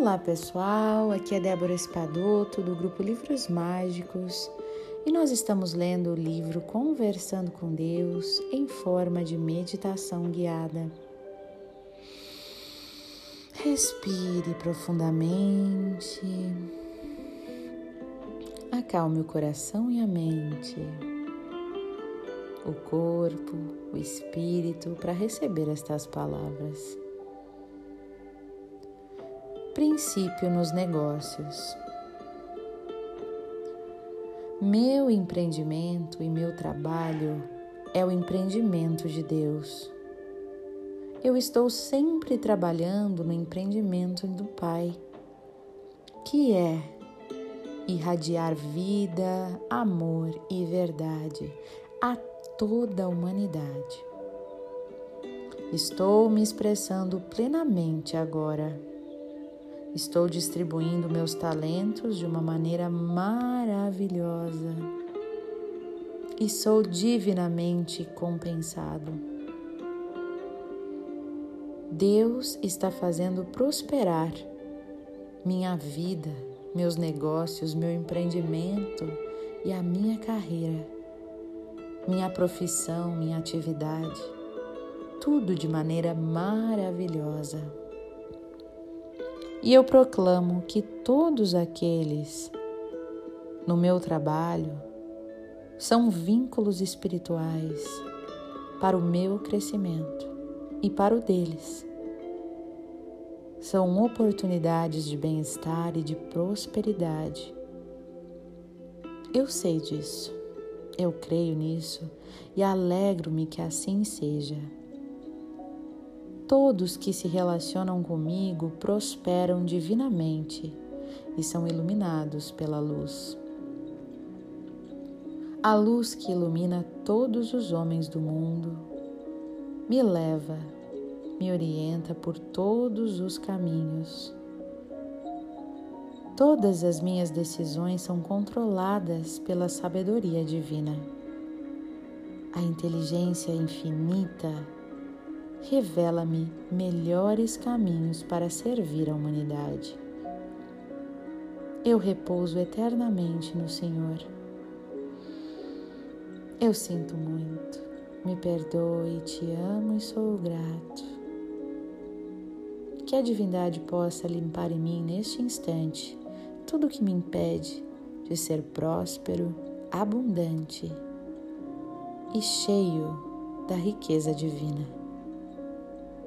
Olá pessoal, aqui é Débora Espadoto do grupo Livros Mágicos. E nós estamos lendo o livro Conversando com Deus em forma de meditação guiada. Respire profundamente, acalme o coração e a mente, o corpo, o espírito para receber estas palavras princípio nos negócios. Meu empreendimento e meu trabalho é o empreendimento de Deus. Eu estou sempre trabalhando no empreendimento do Pai, que é irradiar vida, amor e verdade a toda a humanidade. Estou me expressando plenamente agora Estou distribuindo meus talentos de uma maneira maravilhosa e sou divinamente compensado. Deus está fazendo prosperar minha vida, meus negócios, meu empreendimento e a minha carreira, minha profissão, minha atividade, tudo de maneira maravilhosa. E eu proclamo que todos aqueles no meu trabalho são vínculos espirituais para o meu crescimento e para o deles. São oportunidades de bem-estar e de prosperidade. Eu sei disso, eu creio nisso e alegro-me que assim seja. Todos que se relacionam comigo prosperam divinamente e são iluminados pela luz. A luz que ilumina todos os homens do mundo me leva, me orienta por todos os caminhos. Todas as minhas decisões são controladas pela sabedoria divina. A inteligência infinita revela-me melhores caminhos para servir a humanidade. Eu repouso eternamente no Senhor. Eu sinto muito, me perdoe, te amo e sou grato. Que a divindade possa limpar em mim neste instante tudo que me impede de ser próspero, abundante e cheio da riqueza divina.